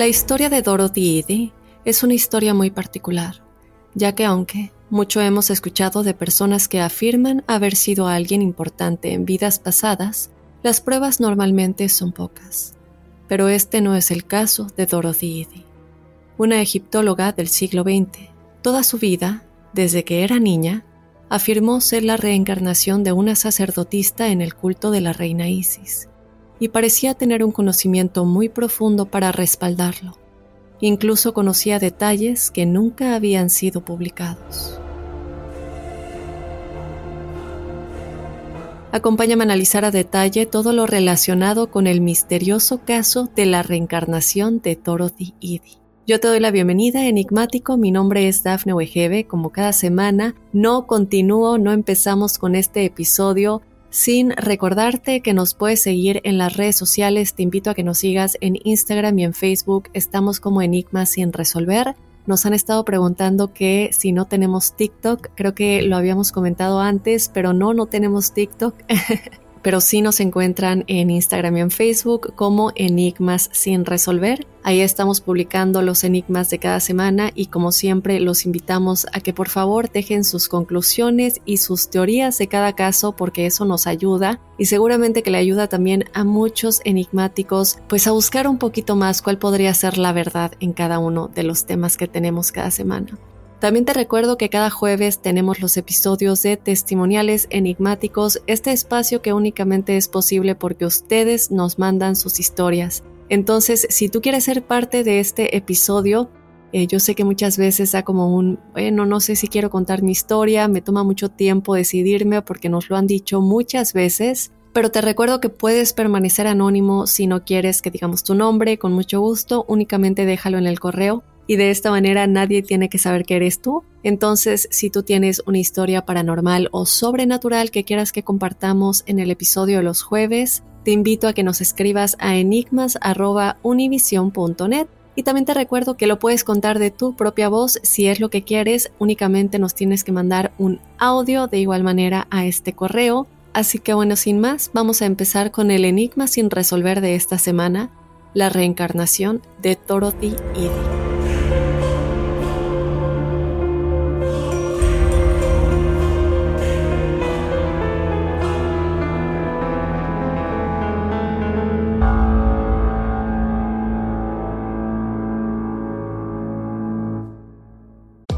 La historia de Dorothy Eddy es una historia muy particular, ya que aunque mucho hemos escuchado de personas que afirman haber sido alguien importante en vidas pasadas, las pruebas normalmente son pocas. Pero este no es el caso de Dorothy Eddy, una egiptóloga del siglo XX. Toda su vida, desde que era niña, afirmó ser la reencarnación de una sacerdotista en el culto de la reina Isis y parecía tener un conocimiento muy profundo para respaldarlo. Incluso conocía detalles que nunca habían sido publicados. Acompáñame a analizar a detalle todo lo relacionado con el misterioso caso de la reencarnación de Dorothy Eddy. Yo te doy la bienvenida, enigmático. Mi nombre es Dafne Wegebe. Como cada semana, no continúo, no empezamos con este episodio sin recordarte que nos puedes seguir en las redes sociales. Te invito a que nos sigas en Instagram y en Facebook. Estamos como Enigmas sin resolver. Nos han estado preguntando que si no tenemos TikTok, creo que lo habíamos comentado antes, pero no, no tenemos TikTok. pero sí nos encuentran en Instagram y en Facebook como Enigmas sin resolver. Ahí estamos publicando los enigmas de cada semana y como siempre los invitamos a que por favor dejen sus conclusiones y sus teorías de cada caso porque eso nos ayuda y seguramente que le ayuda también a muchos enigmáticos pues a buscar un poquito más cuál podría ser la verdad en cada uno de los temas que tenemos cada semana. También te recuerdo que cada jueves tenemos los episodios de testimoniales enigmáticos, este espacio que únicamente es posible porque ustedes nos mandan sus historias. Entonces, si tú quieres ser parte de este episodio, eh, yo sé que muchas veces da como un, bueno, no sé si quiero contar mi historia, me toma mucho tiempo decidirme porque nos lo han dicho muchas veces, pero te recuerdo que puedes permanecer anónimo si no quieres que digamos tu nombre, con mucho gusto, únicamente déjalo en el correo y de esta manera nadie tiene que saber que eres tú. Entonces, si tú tienes una historia paranormal o sobrenatural que quieras que compartamos en el episodio de los jueves, te invito a que nos escribas a enigmas.univision.net. Y también te recuerdo que lo puedes contar de tu propia voz si es lo que quieres, únicamente nos tienes que mandar un audio de igual manera a este correo. Así que bueno, sin más, vamos a empezar con el enigma sin resolver de esta semana, la reencarnación de Dorothy Eddy.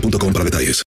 boostmobile.com para detalles.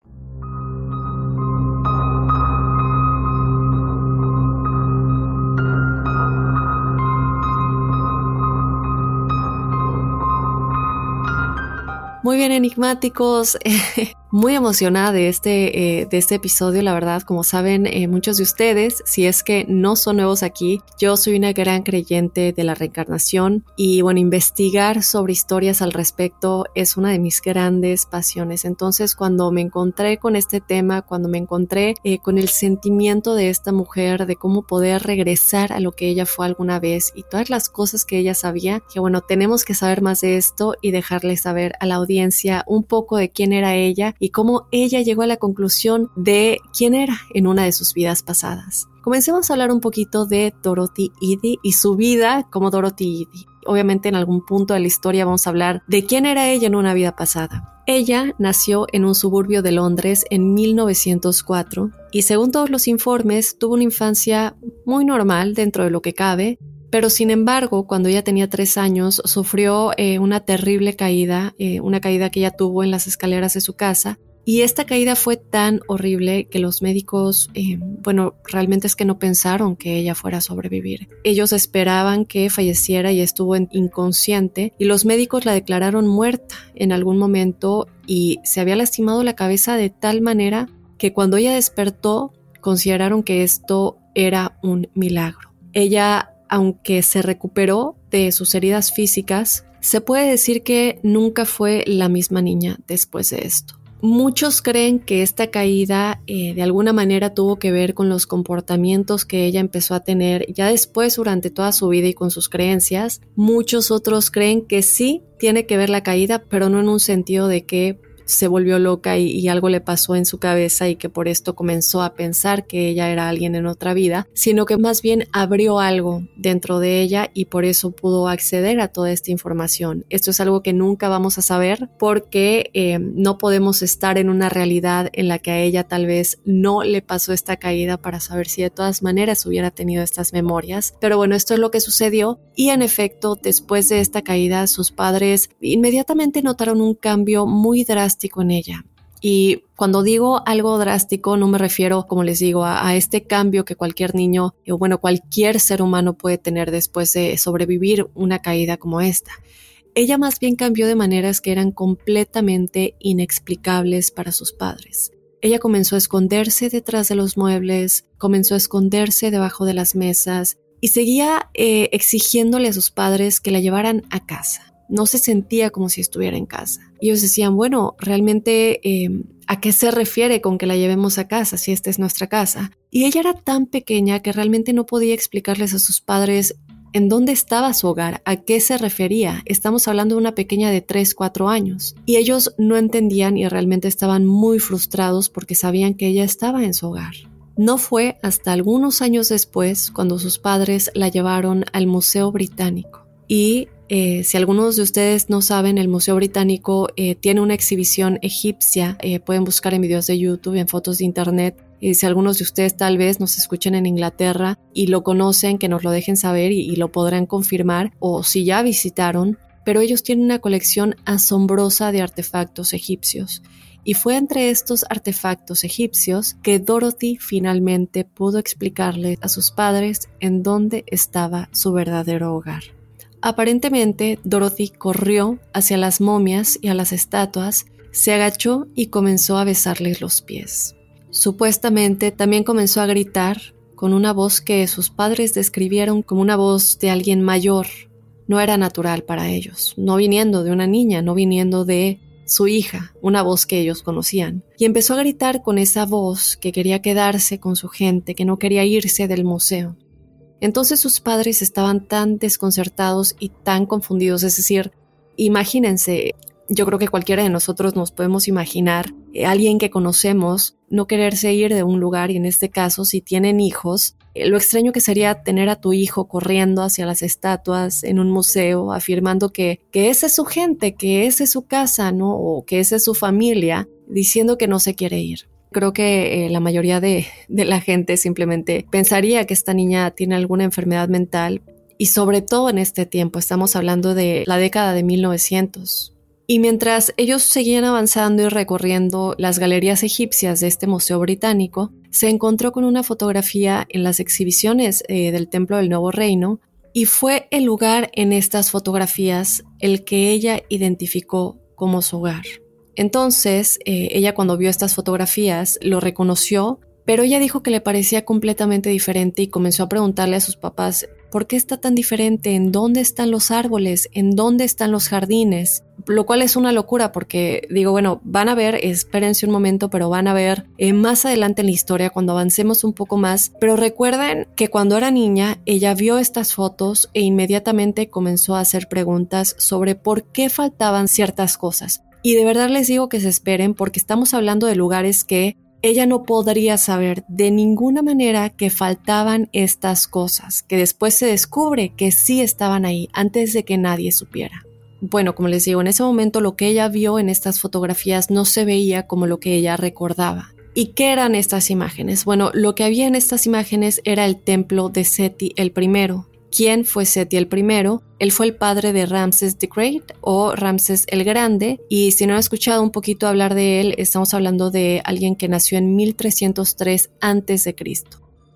Muy bien, enigmáticos. muy emocionada de este, eh, de este episodio, la verdad, como saben eh, muchos de ustedes, si es que no son nuevos aquí, yo soy una gran creyente de la reencarnación y bueno, investigar sobre historias al respecto es una de mis grandes pasiones. Entonces, cuando me encontré con este tema, cuando me encontré eh, con el sentimiento de esta mujer, de cómo poder regresar a lo que ella fue alguna vez y todas las cosas que ella sabía, que bueno, tenemos que saber más de esto y dejarle saber a la audiencia un poco de quién era ella y cómo ella llegó a la conclusión de quién era en una de sus vidas pasadas. Comencemos a hablar un poquito de Dorothy Eddy y su vida como Dorothy Eddy. Obviamente en algún punto de la historia vamos a hablar de quién era ella en una vida pasada. Ella nació en un suburbio de Londres en 1904 y según todos los informes tuvo una infancia muy normal dentro de lo que cabe, pero sin embargo, cuando ella tenía tres años, sufrió eh, una terrible caída, eh, una caída que ella tuvo en las escaleras de su casa. Y esta caída fue tan horrible que los médicos, eh, bueno, realmente es que no pensaron que ella fuera a sobrevivir. Ellos esperaban que falleciera y estuvo inconsciente y los médicos la declararon muerta en algún momento y se había lastimado la cabeza de tal manera que cuando ella despertó consideraron que esto era un milagro. Ella aunque se recuperó de sus heridas físicas, se puede decir que nunca fue la misma niña después de esto. Muchos creen que esta caída eh, de alguna manera tuvo que ver con los comportamientos que ella empezó a tener ya después durante toda su vida y con sus creencias. Muchos otros creen que sí tiene que ver la caída, pero no en un sentido de que se volvió loca y, algo le pasó en su cabeza y que por esto comenzó a pensar que ella era alguien en otra vida, sino que más bien abrió algo dentro de ella y por eso pudo acceder a toda esta información. Esto es algo que nunca vamos a saber porque eh, no podemos estar en una realidad en la que a ella tal vez no le pasó esta caída para saber si de todas maneras hubiera tenido estas memorias. Pero bueno, esto es lo que sucedió y en efecto, después de esta caída, sus padres inmediatamente notaron un cambio muy drástico con ella. Y cuando digo algo drástico, no me refiero, como les digo, a, este cambio que cualquier niño o bueno, cualquier ser humano puede tener después de sobrevivir una caída como esta. Ella más bien cambió de maneras que eran completamente inexplicables para sus padres. Ella comenzó a esconderse detrás de los muebles, comenzó a esconderse debajo de las mesas y seguía eh, exigiéndole a sus padres que la llevaran a casa no se sentía como si estuviera en casa. Ellos decían, bueno, realmente, em, ¿a qué se refiere con que la llevemos a casa si esta es nuestra casa? Y ella era tan pequeña que realmente no podía explicarles a sus padres en dónde estaba su hogar, a qué se refería. Estamos hablando de una pequeña de 3, 4 años. Y ellos no entendían y realmente estaban muy frustrados porque sabían que ella estaba en su hogar. No fue hasta algunos años después cuando sus padres la llevaron al Museo Británico y eh, si algunos de ustedes no saben, el Museo Británico eh, tiene una exhibición egipcia. Eh, pueden buscar en videos de YouTube, en fotos de Internet. Y si algunos de ustedes tal vez nos escuchen en Inglaterra y lo conocen, que nos lo dejen saber y, y lo podrán confirmar. O si ya visitaron, pero ellos tienen una colección asombrosa de artefactos egipcios. Y fue entre estos artefactos egipcios que Dorothy finalmente pudo explicarle a sus padres en dónde estaba su verdadero hogar. Aparentemente, Dorothy corrió hacia las momias y a las estatuas, se agachó y comenzó a besarles los pies. Supuestamente también comenzó a gritar con una voz que sus padres describieron como una voz de alguien mayor. No era natural para ellos, no viniendo de una niña, no viniendo de su hija, una voz que ellos conocían. Y empezó a gritar con esa voz que quería quedarse con su gente, que no quería irse del museo. Entonces sus padres estaban tan desconcertados y tan confundidos, es decir, imagínense, yo creo que cualquiera de nosotros nos podemos imaginar eh, alguien que conocemos no quererse ir de un lugar y en este caso si tienen hijos, eh, lo extraño que sería tener a tu hijo corriendo hacia las estatuas en un museo afirmando que, que esa es su gente, que esa es su casa, ¿no? O que esa es su familia, diciendo que no se quiere ir. Creo que eh, la mayoría de, la gente simplemente pensaría que esta niña tiene alguna enfermedad mental y sobre todo en este tiempo, estamos hablando de la década de 1900. Y mientras ellos seguían avanzando y recorriendo las galerías egipcias de este museo británico, se encontró con una fotografía en las exhibiciones eh, del Templo del Nuevo Reino y fue el lugar en estas fotografías el que ella identificó como su hogar. Entonces, eh, ella cuando vio estas fotografías lo reconoció, pero ella dijo que le parecía completamente diferente y comenzó a preguntarle a sus papás ¿Por qué está tan diferente? ¿En dónde están los árboles? ¿En dónde están los jardines? Lo cual es una locura porque digo, bueno, van a ver, espérense un momento, pero van a ver eh, más adelante en la historia cuando avancemos un poco más. Pero recuerden que cuando era niña, ella vio estas fotos e inmediatamente comenzó a hacer preguntas sobre por qué faltaban ciertas cosas. Y de verdad les digo que se esperen porque estamos hablando de lugares que ella no podría saber de ninguna manera que faltaban estas cosas, que después se descubre que sí estaban ahí antes de que nadie supiera. Bueno, como les digo, en ese momento lo que ella vio en estas fotografías no se veía como lo que ella recordaba. ¿Y qué eran estas imágenes? Bueno, lo que había en estas imágenes era el templo de Seti el primero, quién fue Seti el primero. Él fue el padre de Ramses the Great o Ramses el Grande. Y si no han escuchado un poquito hablar de él, estamos hablando de alguien que nació en 1303 a.C.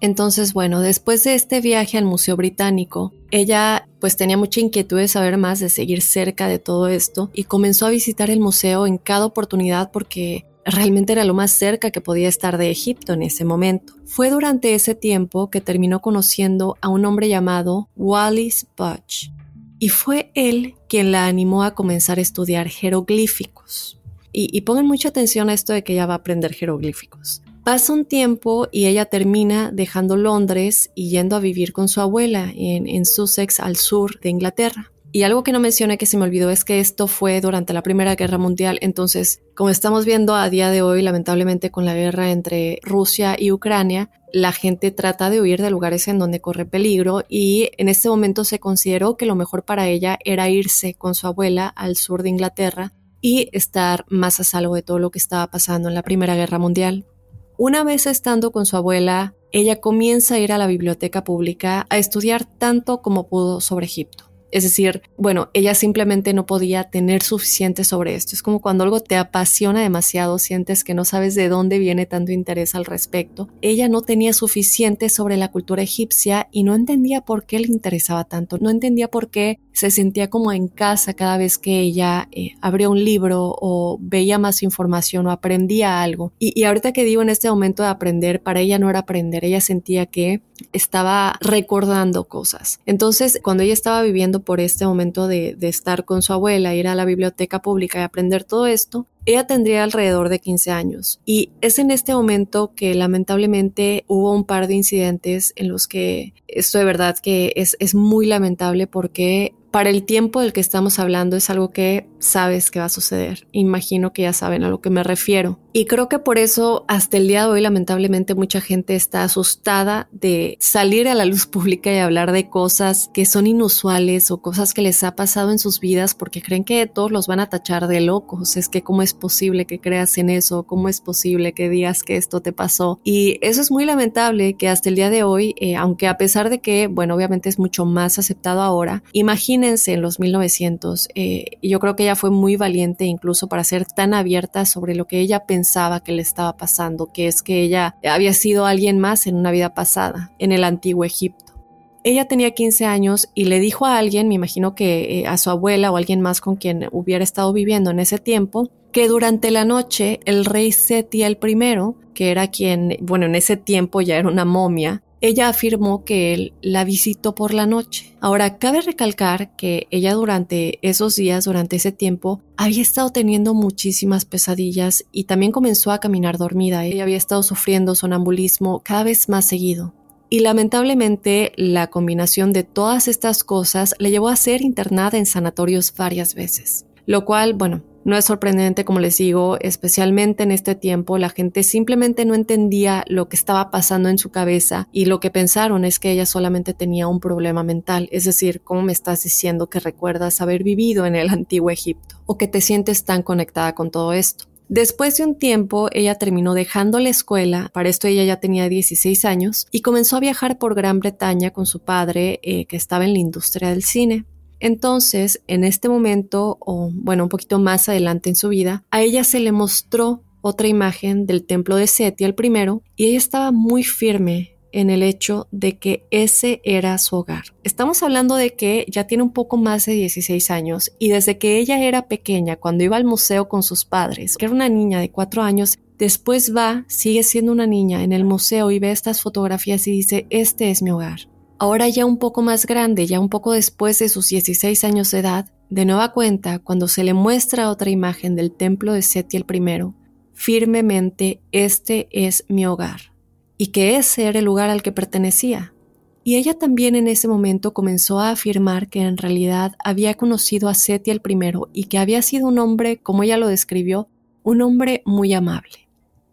Entonces, bueno, después de este viaje al Museo Británico, ella pues tenía mucha inquietud de saber más, de seguir cerca de todo esto y comenzó a visitar el museo en cada oportunidad porque realmente era lo más cerca que podía estar de Egipto en ese momento. Fue durante ese tiempo que terminó conociendo a un hombre llamado Wallis Budge, y fue él quien la animó a comenzar a estudiar jeroglíficos. Y, pongan mucha atención a esto de que ella va a aprender jeroglíficos. Pasa un tiempo y ella termina dejando Londres y yendo a vivir con su abuela en Sussex al sur de Inglaterra. Y algo que no mencioné que se me olvidó es que esto fue durante la Primera Guerra Mundial. Entonces, como estamos viendo a día de hoy, lamentablemente con la guerra entre Rusia y Ucrania, la gente trata de huir de lugares en donde corre peligro y en este momento se consideró que lo mejor para ella era irse con su abuela al sur de Inglaterra y estar más a salvo de todo lo que estaba pasando en la Primera Guerra Mundial. Una vez estando con su abuela, ella comienza a ir a la biblioteca pública a estudiar tanto como pudo sobre Egipto. Es decir, bueno, ella simplemente no podía tener suficiente sobre esto. Es como cuando algo te apasiona demasiado, sientes que no sabes de dónde viene tanto interés al respecto. Ella no tenía suficiente sobre la cultura egipcia y no entendía por qué le interesaba tanto. No entendía por qué se sentía como en casa cada vez que ella eh, abría un libro o veía más información o aprendía algo. Y, y ahorita que digo en este momento de aprender, para ella no era aprender, ella sentía que estaba recordando cosas. Entonces, cuando ella estaba viviendo por este momento de, estar con su abuela, ir a la biblioteca pública y aprender todo esto, ella tendría alrededor de 15 años. Y es en este momento que lamentablemente hubo un par de incidentes en los que esto de verdad que es, es muy lamentable porque para el tiempo del que estamos hablando es algo que sabes que va a suceder. Imagino que ya saben a lo que me refiero. Y creo que por eso hasta el día de hoy lamentablemente mucha gente está asustada de salir a la luz pública y hablar de cosas que son inusuales o cosas que les ha pasado en sus vidas porque creen que todos los van a tachar de locos. Es que cómo es posible que creas en eso, cómo es posible que digas que esto te pasó. Y eso es muy lamentable que hasta el día de hoy, eh, aunque a pesar de que, bueno, obviamente es mucho más aceptado ahora, imagínense en los 1900. Eh, yo creo que fue muy valiente incluso para ser tan abierta sobre lo que ella pensaba pensaba que le estaba pasando, que es que ella había sido alguien más en una vida pasada, en el antiguo Egipto. Ella tenía 15 años y le dijo a alguien, me imagino que eh, a su abuela o alguien más con quien hubiera estado viviendo en ese tiempo, que durante la noche el rey Seti el primero, que era quien, bueno, en ese tiempo ya era una momia, ella afirmó que él la visitó por la noche. Ahora, cabe recalcar que ella durante esos días, durante ese tiempo, había estado teniendo muchísimas pesadillas y también comenzó a caminar dormida. Ella había estado sufriendo sonambulismo cada vez más seguido. Y lamentablemente la combinación de todas estas cosas le llevó a ser internada en sanatorios varias veces. Lo cual, bueno, No es sorprendente, como les digo, especialmente en este tiempo, la gente simplemente no entendía lo que estaba pasando en su cabeza y lo que pensaron es que ella solamente tenía un problema mental, es decir, ¿cómo me estás diciendo que recuerdas haber vivido en el antiguo Egipto o que te sientes tan conectada con todo esto? Después de un tiempo, ella terminó dejando la escuela, para esto ella ya tenía 16 años, y comenzó a viajar por Gran Bretaña con su padre, eh, que estaba en la industria del cine. Entonces, en este momento, o bueno, un poquito más adelante en su vida, a ella se le mostró otra imagen del templo de Seti, el primero, y ella estaba muy firme en el hecho de que ese era su hogar. Estamos hablando de que ya tiene un poco más de 16 años y desde que ella era pequeña, cuando iba al museo con sus padres, que era una niña de 4 años, después va, sigue siendo una niña en el museo y ve estas fotografías y dice, este es mi hogar. Ahora ya un poco más grande, ya un poco después de sus 16 años de edad, de nueva cuenta, cuando se le muestra otra imagen del templo de Seti el primero, firmemente, este es mi hogar y que ese era el lugar al que pertenecía. Y ella también en ese momento comenzó a afirmar que en realidad había conocido a Seti el primero y que había sido un hombre, como ella lo describió, un hombre muy amable.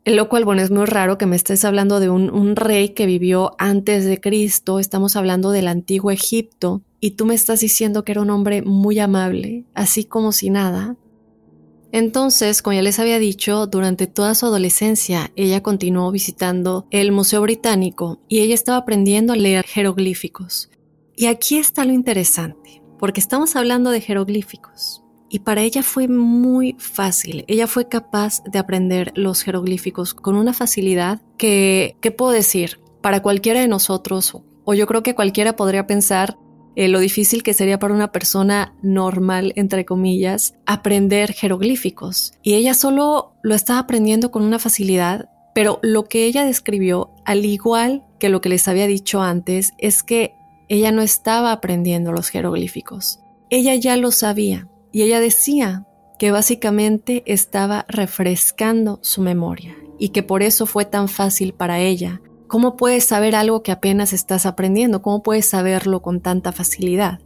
Lo cual, bueno, es muy raro que me estés hablando de un, un rey que vivió antes de Cristo, estamos hablando del antiguo Egipto, y tú me estás diciendo que era un hombre muy amable, así como si nada. Entonces, como ya les había dicho, durante toda su adolescencia ella continuó visitando el Museo Británico y ella estaba aprendiendo a leer jeroglíficos. Y aquí está lo interesante, porque estamos hablando de jeroglíficos. Y para ella fue muy fácil. Ella fue capaz de aprender los jeroglíficos con una facilidad que, ¿qué puedo decir? Para cualquiera de nosotros, o yo creo que cualquiera podría pensar, eh, lo difícil que sería para una persona normal, entre comillas, aprender jeroglíficos. Y ella solo lo estaba aprendiendo con una facilidad, pero lo que ella describió, al igual que lo que les había dicho antes, es que ella no estaba aprendiendo los jeroglíficos. Ella ya lo sabía y ella decía que básicamente estaba refrescando su memoria y que por eso fue tan fácil para ella ¿Cómo puedes saber algo que apenas estás aprendiendo? ¿Cómo puedes saberlo con tanta facilidad?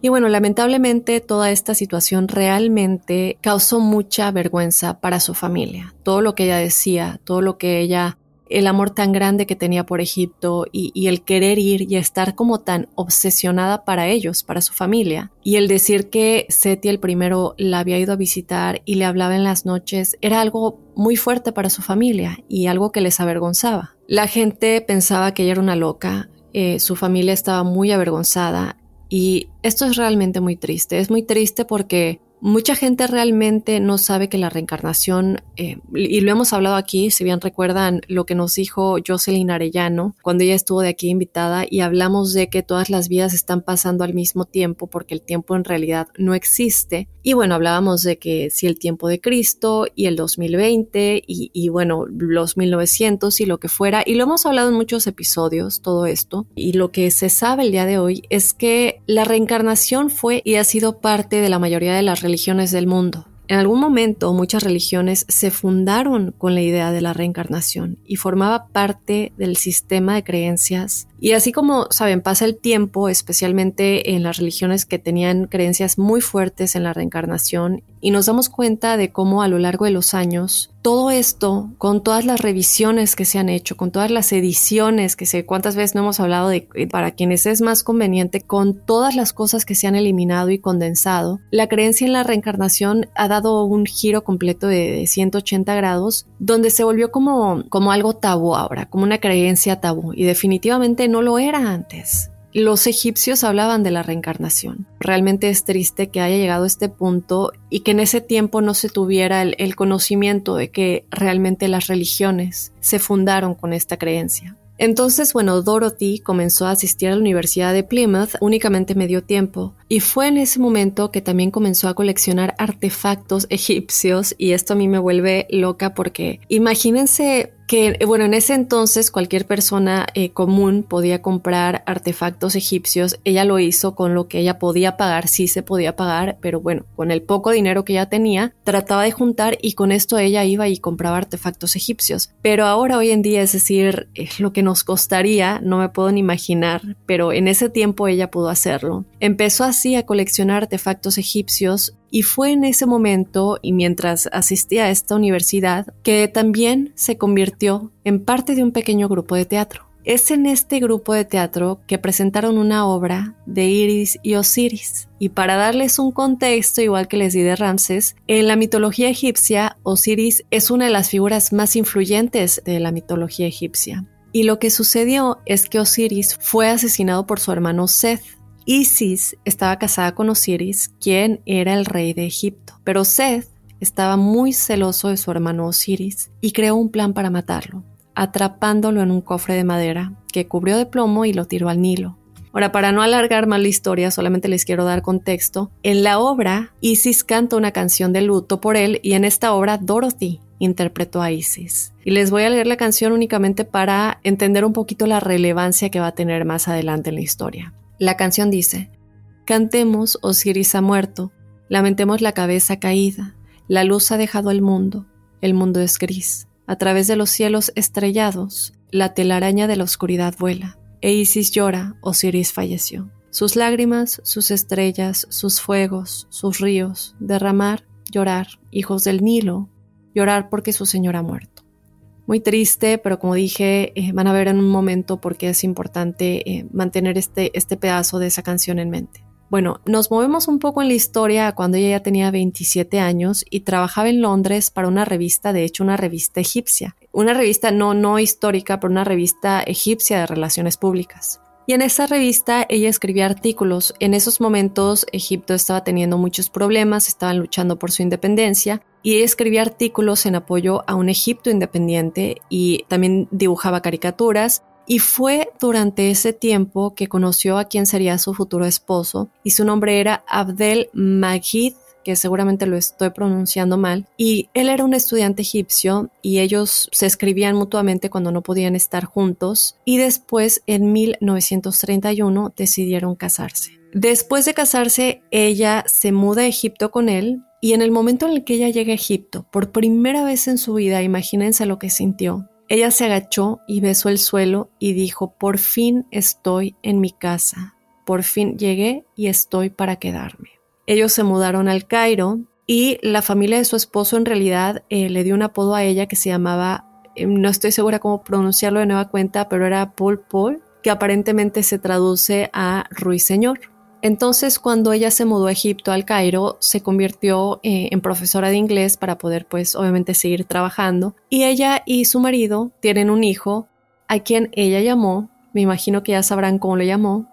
Y bueno, lamentablemente toda esta situación realmente causó mucha vergüenza para su familia. Todo lo que ella decía, todo lo que ella el amor tan grande que tenía por Egipto y, el querer ir y estar como tan obsesionada para ellos, para su familia. Y el decir que Seti el primero la había ido a visitar y le hablaba en las noches era algo muy fuerte para su familia y algo que les avergonzaba. La gente pensaba que ella era una loca, eh, su familia estaba muy avergonzada y esto es realmente muy triste. Es muy triste porque Mucha gente realmente no sabe que la reencarnación, eh, y lo hemos hablado aquí, si bien recuerdan lo que nos dijo Jocelyn Arellano cuando ella estuvo de aquí invitada y hablamos de que todas las vidas están pasando al mismo tiempo porque el tiempo en realidad no existe. Y bueno, hablábamos de que si el tiempo de Cristo y el 2020 y, y bueno, los 1900 y lo que fuera, y lo hemos hablado en muchos episodios, todo esto, y lo que se sabe el día de hoy es que la reencarnación fue y ha sido parte de la mayoría de las religiones del mundo. En algún momento muchas religiones se fundaron con la idea de la reencarnación y formaba parte del sistema de creencias. Y así como, saben, pasa el tiempo, especialmente en las religiones que tenían creencias muy fuertes en la reencarnación, y nos damos cuenta de cómo a lo largo de los años todo esto, con todas las revisiones que se han hecho, con todas las ediciones que sé cuántas veces no hemos hablado de eh, para quienes es más conveniente, con todas las cosas que se han eliminado y condensado, la creencia en la reencarnación ha dado un giro completo de 180 grados, donde se volvió como, como algo tabú ahora, como una creencia tabú, y definitivamente no lo era antes. Los egipcios hablaban de la reencarnación. Realmente es triste que haya llegado a este punto y que en ese tiempo no se tuviera el, conocimiento de que realmente las religiones se fundaron con esta creencia. Entonces, bueno, Dorothy comenzó a asistir a la Universidad de Plymouth únicamente medio tiempo. Y fue en ese momento que también comenzó a coleccionar artefactos egipcios y esto a mí me vuelve loca porque imagínense que, bueno, en ese entonces cualquier persona eh, común podía comprar artefactos egipcios. Ella lo hizo con lo que ella podía pagar, sí se podía pagar, pero bueno, con el poco dinero que ella tenía, trataba de juntar y con esto ella iba y compraba artefactos egipcios. Pero ahora, hoy en día, es decir, lo que nos costaría, no me puedo ni imaginar, pero en ese tiempo ella pudo hacerlo. Empezó así a coleccionar artefactos egipcios Y fue en ese momento y mientras asistía a esta universidad que también se convirtió en parte de un pequeño grupo de teatro. Es en este grupo de teatro que presentaron una obra de Iris y Osiris. Y para darles un contexto, igual que les di de Ramses, en la mitología egipcia, Osiris es una de las figuras más influyentes de la mitología egipcia. Y lo que sucedió es que Osiris fue asesinado por su hermano Seth. Isis estaba casada con Osiris, quien era el rey de Egipto. Pero Seth estaba muy celoso de su hermano Osiris y creó un plan para matarlo atrapándolo en un cofre de madera que cubrió de plomo y lo tiró al Nilo. Ahora, para no alargar más la historia, solamente les quiero dar contexto. En la obra, Isis canta una canción de luto por él y en esta obra Dorothy interpretó a Isis. Y les voy a leer la canción únicamente para entender un poquito la relevancia que va a tener más adelante en la historia. La canción dice, Cantemos, Osiris ha muerto, lamentemos la cabeza caída, la luz ha dejado el mundo, el mundo es gris. A través de los cielos estrellados, la telaraña de la oscuridad vuela, e Isis llora, Osiris falleció. Sus lágrimas, sus estrellas, sus fuegos, sus ríos, derramar, llorar, hijos del Nilo, llorar porque su señor ha muerto. Muy triste, pero como dije, eh, van a ver en un momento por qué es importante eh, mantener este, este pedazo de esa canción en mente. Bueno, nos movemos un poco en la historia cuando ella ya tenía 27 años y trabajaba en Londres para una revista, de hecho una revista egipcia, una revista no, no histórica, pero una revista egipcia de relaciones públicas. Y en esa revista ella escribía artículos. En esos momentos Egipto estaba teniendo muchos problemas, estaban luchando por su independencia y ella escribía artículos en apoyo a un Egipto independiente y también dibujaba caricaturas y fue durante ese tiempo que conoció a quien sería su futuro esposo, y su nombre era Abdel Majid, que seguramente lo estoy pronunciando mal, y él era un estudiante egipcio y ellos se escribían mutuamente cuando no podían estar juntos, y después en 1931 decidieron casarse. Después de casarse, ella se muda a Egipto con él, y en el momento en el que ella llega a Egipto, por primera vez en su vida, imagínense lo que sintió, ella se agachó y besó el suelo y dijo, por fin estoy en mi casa, por fin llegué y estoy para quedarme. Ellos se mudaron al Cairo y la familia de su esposo en realidad eh, le dio un apodo a ella que se llamaba, eh, no estoy segura cómo pronunciarlo de nueva cuenta, pero era Paul Paul, que aparentemente se traduce a ruiseñor. Entonces, cuando ella se mudó a Egipto, al Cairo, se convirtió eh, en profesora de inglés para poder, pues, obviamente seguir trabajando. Y ella y su marido tienen un hijo a quien ella llamó, me imagino que ya sabrán cómo lo llamó,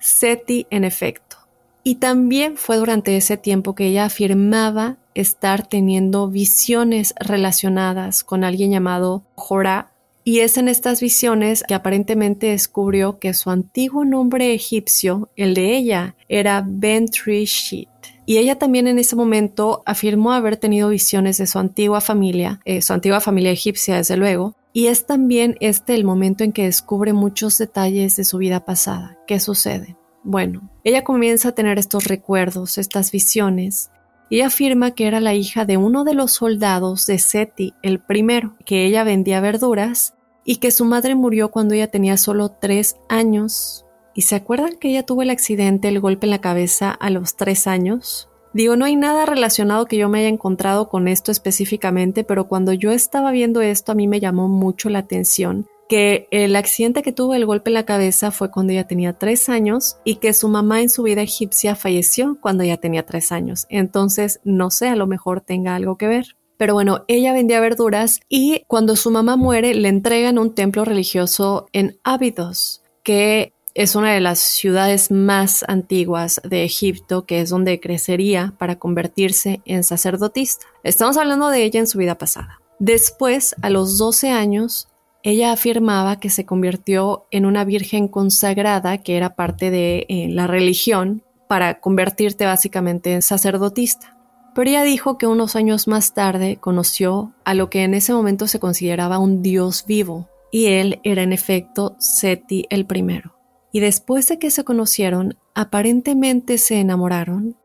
Seti en efecto. Y también fue durante ese tiempo que ella afirmaba estar teniendo visiones relacionadas con alguien llamado Jorah, y es en estas visiones que aparentemente descubrió que su antiguo nombre egipcio, el de ella, era Bentrishit. Y ella también en ese momento afirmó haber tenido visiones de su antigua familia, eh, su antigua familia egipcia desde luego, y es también este el momento en que descubre muchos detalles de su vida pasada. ¿Qué sucede? Bueno, ella comienza a tener estos recuerdos, estas visiones, y afirma que era la hija de uno de los soldados de Seti, el primero, que ella vendía verduras y que su madre murió cuando ella tenía solo tres años. ¿Y se acuerdan que ella tuvo el accidente, el golpe en la cabeza a los tres años? Digo, no hay nada relacionado que yo me haya encontrado con esto específicamente, pero cuando yo estaba viendo esto a mí me llamó mucho la atención que el accidente que tuvo el golpe en la cabeza fue cuando ella tenía tres años y que su mamá en su vida egipcia falleció cuando ella tenía tres años. Entonces, no sé, a lo mejor tenga algo que ver. Pero bueno, ella vendía verduras y cuando su mamá muere le entregan un templo religioso en Abydos, que es una de las ciudades más antiguas de Egipto, que es donde crecería para convertirse en sacerdotista. Estamos hablando de ella en su vida pasada. Después, a los 12 años, ella afirmaba que se convirtió en una virgen consagrada, que era parte de eh, la religión, para convertirte básicamente en sacerdotista pero ella dijo que unos años más tarde conoció a lo que en ese momento se consideraba un dios vivo, y él era en efecto Seti el primero. Y después de que se conocieron, aparentemente se enamoraron,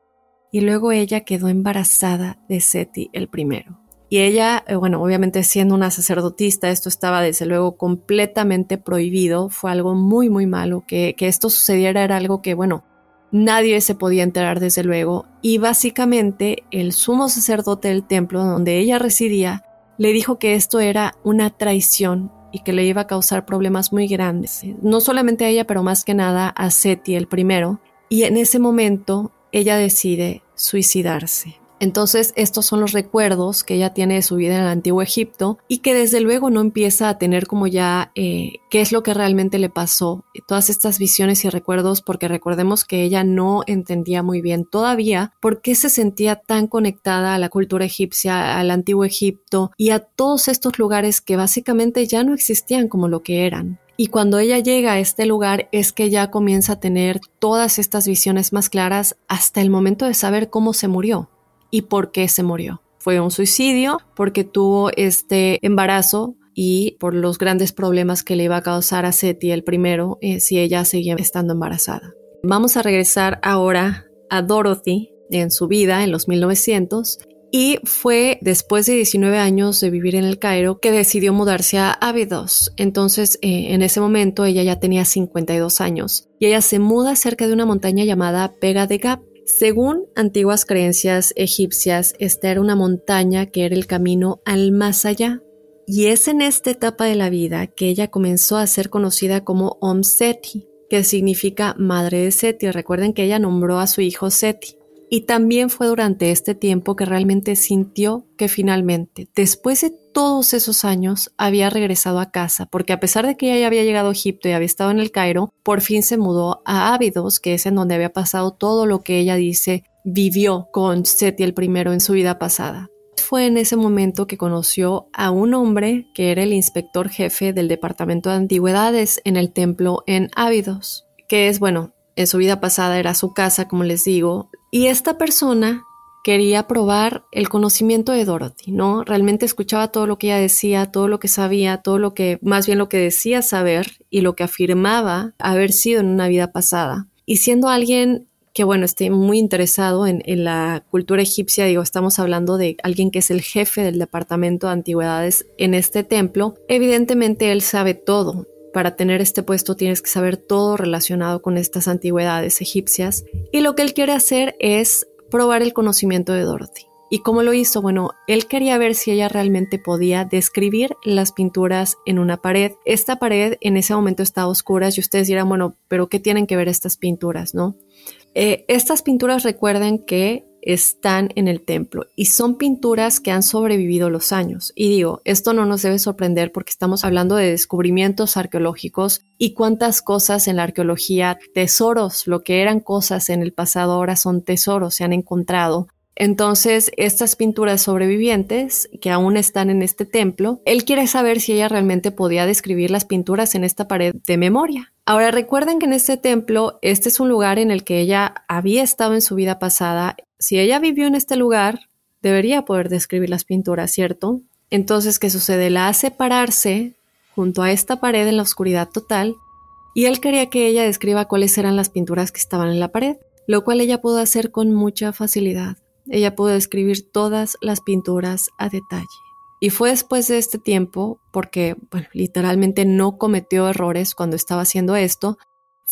y luego ella quedó embarazada de Seti el primero. Y ella, eh, bueno, obviamente siendo una sacerdotista, esto estaba desde luego completamente prohibido, fue algo muy, muy malo, que, que esto sucediera era algo que, bueno, Nadie se podía enterar desde luego. Y básicamente el sumo sacerdote del templo donde ella residía le dijo que esto era una traición y que le iba a causar problemas muy grandes, no solamente a ella, pero más que nada a Seti el primero, y en ese momento ella decide suicidarse. Entonces, estos son los recuerdos que ella tiene de su vida en el antiguo Egipto y que desde luego no empieza a tener como ya eh, qué es lo que realmente le pasó, todas estas visiones y recuerdos, porque recordemos que ella no entendía muy bien todavía por qué se sentía tan conectada a la cultura egipcia, al antiguo Egipto y a todos estos lugares que básicamente ya no existían como lo que eran. Y cuando ella llega a este lugar es que ya comienza a tener todas estas visiones más claras hasta el momento de saber cómo se murió y por qué se murió. Fue un suicidio porque tuvo este embarazo y por los grandes problemas que le iba a causar a Seti el primero eh, si ella seguía estando embarazada. Vamos a regresar ahora a Dorothy en su vida en los 1900 y fue después de 19 años de vivir en el Cairo que decidió mudarse a Abydos. Entonces, eh, en ese momento ella ya tenía 52 años y ella se muda cerca de una montaña llamada Pega de Gap según antiguas creencias egipcias, esta era una montaña que era el camino al más allá. Y es en esta etapa de la vida que ella comenzó a ser conocida como Om Seti, que significa madre de Seti. Recuerden que ella nombró a su hijo Seti. Y también fue durante este tiempo que realmente sintió que finalmente, después de todos esos años, había regresado a casa, porque a pesar de que ella ya había llegado a Egipto y había estado en el Cairo, por fin se mudó a Ávidos, que es en donde había pasado todo lo que ella dice vivió con Seti el primero en su vida pasada. Fue en ese momento que conoció a un hombre que era el inspector jefe del Departamento de Antigüedades en el templo en Ávidos, que es, bueno, en su vida pasada era su casa, como les digo, y esta persona quería probar el conocimiento de Dorothy, ¿no? Realmente escuchaba todo lo que ella decía, todo lo que sabía, todo lo que, más bien lo que decía saber y lo que afirmaba haber sido en una vida pasada. Y siendo alguien que, bueno, esté muy interesado en, en la cultura egipcia, digo, estamos hablando de alguien que es el jefe del departamento de antigüedades en este templo, evidentemente él sabe todo, para tener este puesto tienes que saber todo relacionado con estas antigüedades egipcias. Y lo que él quiere hacer es probar el conocimiento de Dorothy. ¿Y cómo lo hizo? Bueno, él quería ver si ella realmente podía describir las pinturas en una pared. Esta pared en ese momento estaba oscura y ustedes dirán, bueno, pero ¿qué tienen que ver estas pinturas, no? Eh, estas pinturas recuerden que están en el templo y son pinturas que han sobrevivido los años. Y digo, esto no nos debe sorprender porque estamos hablando de descubrimientos arqueológicos y cuántas cosas en la arqueología, tesoros, lo que eran cosas en el pasado ahora son tesoros, se han encontrado. Entonces, estas pinturas sobrevivientes que aún están en este templo, él quiere saber si ella realmente podía describir las pinturas en esta pared de memoria. Ahora recuerden que en este templo, este es un lugar en el que ella había estado en su vida pasada. Si ella vivió en este lugar, debería poder describir las pinturas, ¿cierto? Entonces, ¿qué sucede? La hace pararse junto a esta pared en la oscuridad total y él quería que ella describa cuáles eran las pinturas que estaban en la pared, lo cual ella pudo hacer con mucha facilidad. Ella pudo describir todas las pinturas a detalle. Y fue después de este tiempo, porque literalmente no cometió errores cuando estaba haciendo esto,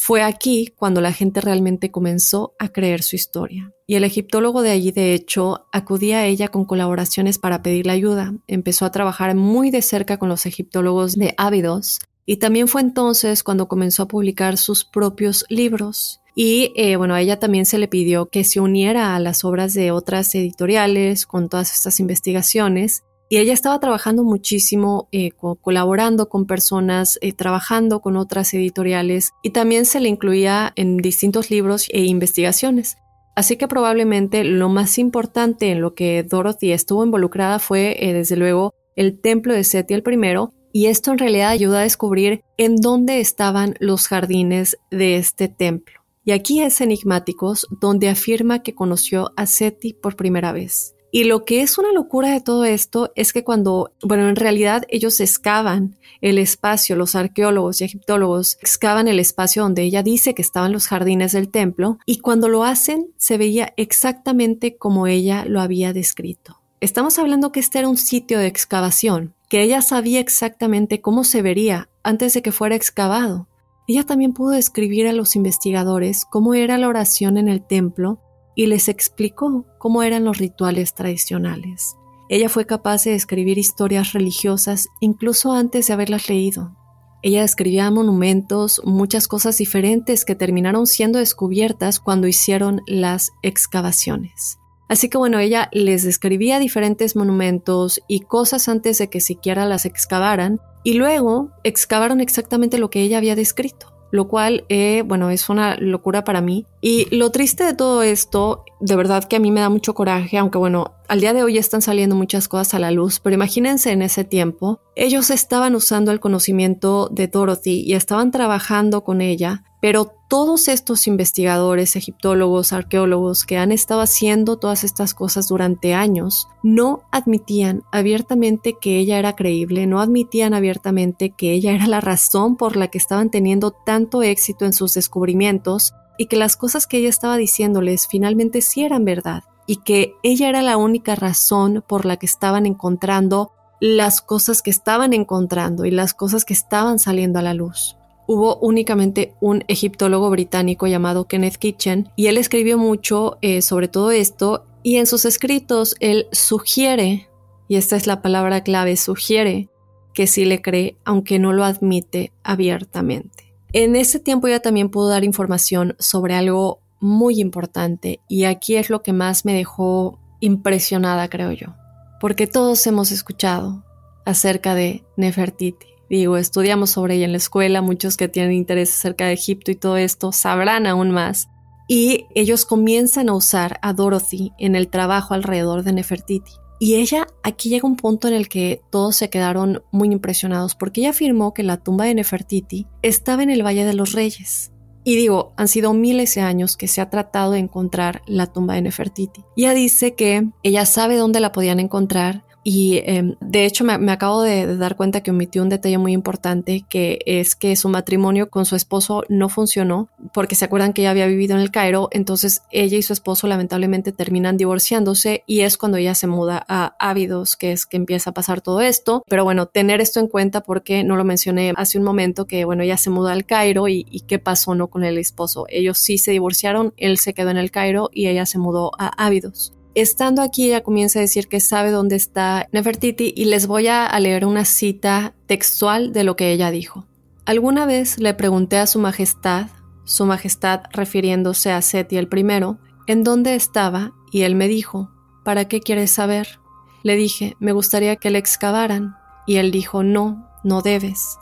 fue aquí cuando la gente realmente comenzó a creer su historia. Y el egiptólogo de allí, de hecho, acudía a ella con colaboraciones para pedirle ayuda. Empezó a trabajar muy de cerca con los egiptólogos de Ávidos y también fue entonces cuando comenzó a publicar sus propios libros. Y eh, bueno, a ella también se le pidió que se uniera a las obras de otras editoriales con todas estas investigaciones y ella estaba trabajando muchísimo, eh, colaborando con personas, eh, trabajando con otras editoriales y también se le incluía en distintos libros e investigaciones. Así que probablemente lo más importante en lo que Dorothy estuvo involucrada fue, eh, desde luego, el templo de Seti el primero, y esto en realidad ayuda a descubrir en dónde estaban los jardines de este templo. Y aquí es Enigmáticos donde afirma que conoció a Seti por primera vez. Y lo que es una locura de todo esto es que cuando, bueno, en realidad ellos excavan el espacio, los arqueólogos y egiptólogos excavan el espacio donde ella dice que estaban los jardines del templo y cuando lo hacen se veía exactamente como ella lo había descrito. Estamos hablando que este era un sitio de excavación, que ella sabía exactamente cómo se vería antes de que fuera excavado. ella también pudo describir a los investigadores cómo era la oración en el templo y les explicó cómo eran los rituales tradicionales. Ella fue capaz de escribir historias religiosas incluso antes de haberlas leído. Ella describía monumentos, muchas cosas diferentes que terminaron siendo descubiertas cuando hicieron las excavaciones. Así que bueno, ella les describía diferentes monumentos y cosas antes de que siquiera las excavaran y luego excavaron exactamente lo que ella había descrito, lo cual, eh, bueno, es una locura para mí. Y lo triste de todo esto, de verdad que a mí me da mucho coraje, aunque bueno, al día de hoy están saliendo muchas cosas a la luz, pero imagínense en ese tiempo, ellos estaban usando el conocimiento de Dorothy y estaban trabajando con ella pero todos estos investigadores, egiptólogos, arqueólogos que han estado haciendo todas estas cosas durante años, no admitían abiertamente que ella era creíble, no admitían abiertamente que ella era la razón por la que estaban teniendo tanto éxito en sus descubrimientos y que las cosas que ella estaba diciéndoles finalmente sí eran verdad y que ella era la única razón por la que estaban encontrando las cosas que estaban encontrando y las cosas que estaban saliendo a la luz hubo únicamente un egiptólogo británico llamado Kenneth Kitchen y él escribió mucho eh, sobre todo esto y en sus escritos él sugiere, y esta es la palabra clave, sugiere que sí le cree aunque no lo admite abiertamente. En ese tiempo ya también pudo dar información sobre algo muy importante y aquí es lo que más me dejó impresionada creo yo, porque todos hemos escuchado acerca de Nefertiti Digo, estudiamos sobre ella en la escuela, muchos que tienen interés acerca de Egipto y todo esto sabrán aún más. Y ellos comienzan a usar a Dorothy en el trabajo alrededor de Nefertiti. Y ella, aquí llega un punto en el que todos se quedaron muy impresionados porque ella afirmó que la tumba de Nefertiti estaba en el Valle de los Reyes. Y digo, han sido miles de años que se ha tratado de encontrar la tumba de Nefertiti. Ella dice que ella sabe dónde la podían encontrar, y em, de hecho me, acabo de, dar cuenta que omitió un detalle muy importante, que es que su matrimonio con su esposo no funcionó, porque se acuerdan que ella había vivido en el Cairo, entonces ella y su esposo lamentablemente terminan divorciándose y es cuando ella se muda a Ávidos, que es que empieza a pasar todo esto. Pero bueno, tener esto en cuenta porque no lo mencioné hace un momento, que bueno, ella se muda al Cairo y, y qué pasó no con el esposo. Ellos sí se divorciaron, él se quedó en el Cairo y ella se mudó a Ávidos. Estando aquí, ella comienza a decir que sabe dónde está Nefertiti y les voy a leer una cita textual de lo que ella dijo. Alguna vez le pregunté a su majestad, su majestad refiriéndose a Seti el primero, en dónde estaba y él me dijo, ¿para qué quieres saber? Le dije, me gustaría que le excavaran y él dijo, no, no debes.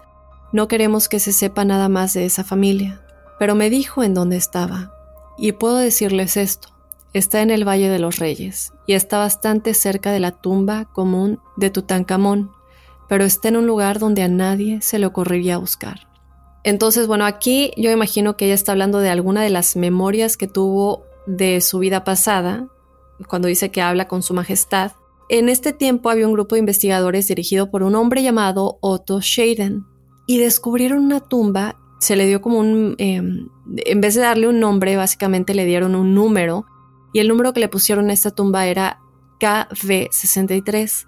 No queremos que se sepa nada más de esa familia. Pero me dijo en dónde estaba. Y puedo decirles esto. Está en el Valle de los Reyes y está bastante cerca de la tumba común de Tutankamón, pero está en un lugar donde a nadie se le ocurriría buscar. Entonces, bueno, aquí yo imagino que ella está hablando de alguna de las memorias que tuvo de su vida pasada, cuando dice que habla con su majestad. En este tiempo había un grupo de investigadores dirigido por un hombre llamado Otto Scheiden y descubrieron una tumba, se le dio como un, em, en vez de darle un nombre, básicamente le dieron un número y el número que le pusieron a esta tumba era KV63.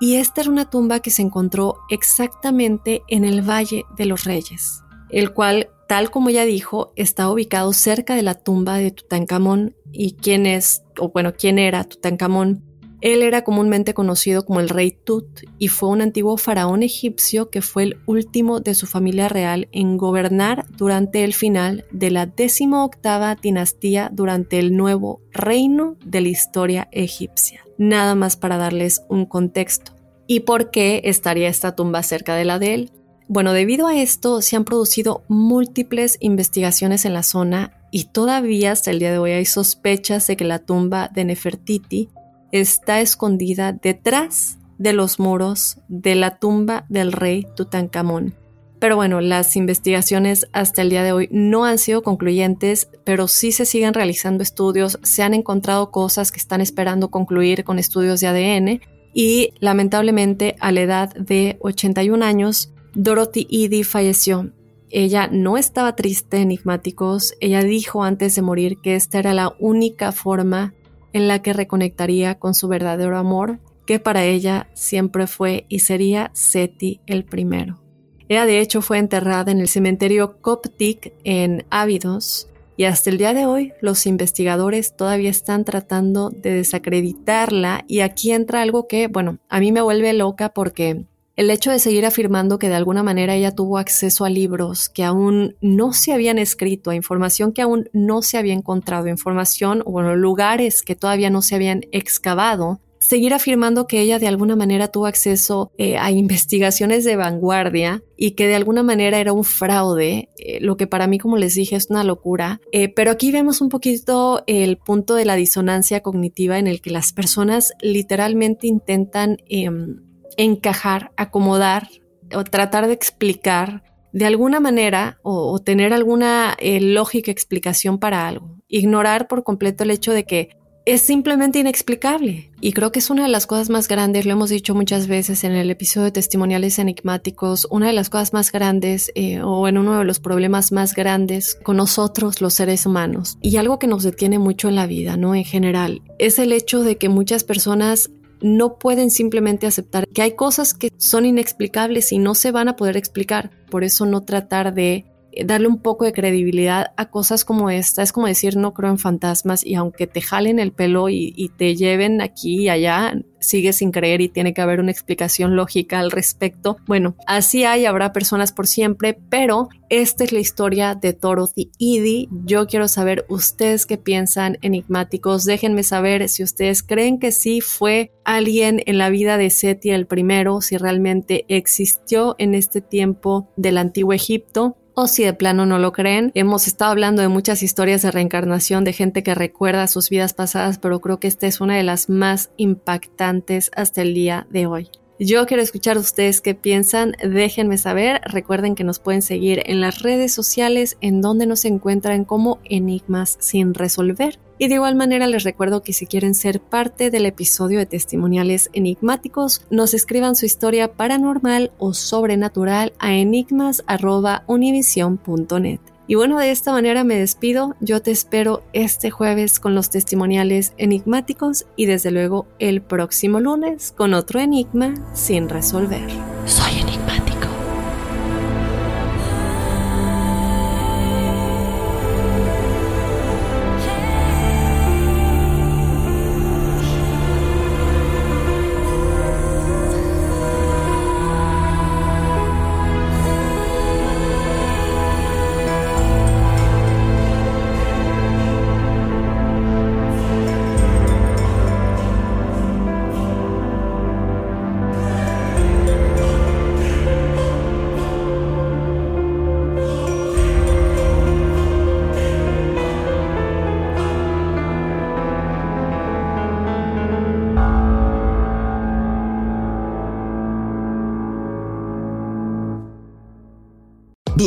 Y esta era una tumba que se encontró exactamente en el Valle de los Reyes, el cual, tal como ya dijo, está ubicado cerca de la tumba de Tutankamón. ¿Y quién es, o bueno, quién era Tutankamón? Él era comúnmente conocido como el rey Tut y fue un antiguo faraón egipcio que fue el último de su familia real en gobernar durante el final de la octava dinastía durante el nuevo reino de la historia egipcia. Nada más para darles un contexto. ¿Y por qué estaría esta tumba cerca de la de él? Bueno, debido a esto se han producido múltiples investigaciones en la zona y todavía hasta el día de hoy hay sospechas de que la tumba de Nefertiti está escondida detrás de los muros de la tumba del rey Tutankamón. Pero bueno, las investigaciones hasta el día de hoy no han sido concluyentes, pero sí se siguen realizando estudios, se han encontrado cosas que están esperando concluir con estudios de ADN y lamentablemente a la edad de 81 años, Dorothy Edie falleció. Ella no estaba triste, enigmáticos, ella dijo antes de morir que esta era la única forma en la que reconectaría con su verdadero amor, que para ella siempre fue y sería Seti el primero. Ella de hecho fue enterrada en el cementerio Coptic en Ávidos y hasta el día de hoy los investigadores todavía están tratando de desacreditarla y aquí entra algo que, bueno, a mí me vuelve loca porque el hecho de seguir afirmando que de alguna manera ella tuvo acceso a libros que aún no se habían escrito, a información que aún no se había encontrado, información o bueno, lugares que todavía no se habían excavado, seguir afirmando que ella de alguna manera tuvo acceso eh, a investigaciones de vanguardia y que de alguna manera era un fraude, eh, lo que para mí, como les dije, es una locura. Eh, pero aquí vemos un poquito el punto de la disonancia cognitiva en el que las personas literalmente intentan em, encajar, acomodar o tratar de explicar de alguna manera o, tener alguna lógica explicación para algo. Ignorar por completo el hecho de que es simplemente inexplicable. Y creo que es una de las cosas más grandes, lo hemos dicho muchas veces en el episodio de testimoniales enigmáticos, una de las cosas más grandes eh, o en uno de los problemas más grandes con nosotros los seres humanos y algo que nos detiene mucho en la vida, ¿no? En general, es el hecho de que muchas personas no pueden simplemente aceptar que hay cosas que son inexplicables y no se van a poder explicar. Por eso no tratar de darle un poco de credibilidad a cosas como esta. Es como decir, no creo en fantasmas y aunque te jalen el pelo y, te lleven aquí y allá, sigues sin creer y tiene que haber una explicación lógica al respecto. Bueno, así hay, habrá personas por siempre, pero esta es la historia de Dorothy Edie. Yo quiero saber ustedes qué piensan enigmáticos. Déjenme saber si ustedes creen que sí fue alguien en la vida de Seti el primero, si realmente existió en este tiempo del antiguo Egipto o si de plano no lo creen. Hemos estado hablando de muchas historias de reencarnación de gente que recuerda sus vidas pasadas, pero creo que esta es una de las más impactantes hasta el día de hoy. Yo quiero escuchar a ustedes qué piensan, déjenme saber. Recuerden que nos pueden seguir en las redes sociales en donde nos encuentran como Enigmas sin resolver. Y de igual manera les recuerdo que si quieren ser parte del episodio de testimoniales enigmáticos, nos escriban su historia paranormal o sobrenatural a enigmas.univision.net. Y bueno, de esta manera me despido. Yo te espero este jueves con los testimoniales enigmáticos y desde luego el próximo lunes con otro enigma sin resolver. Soy enigmático.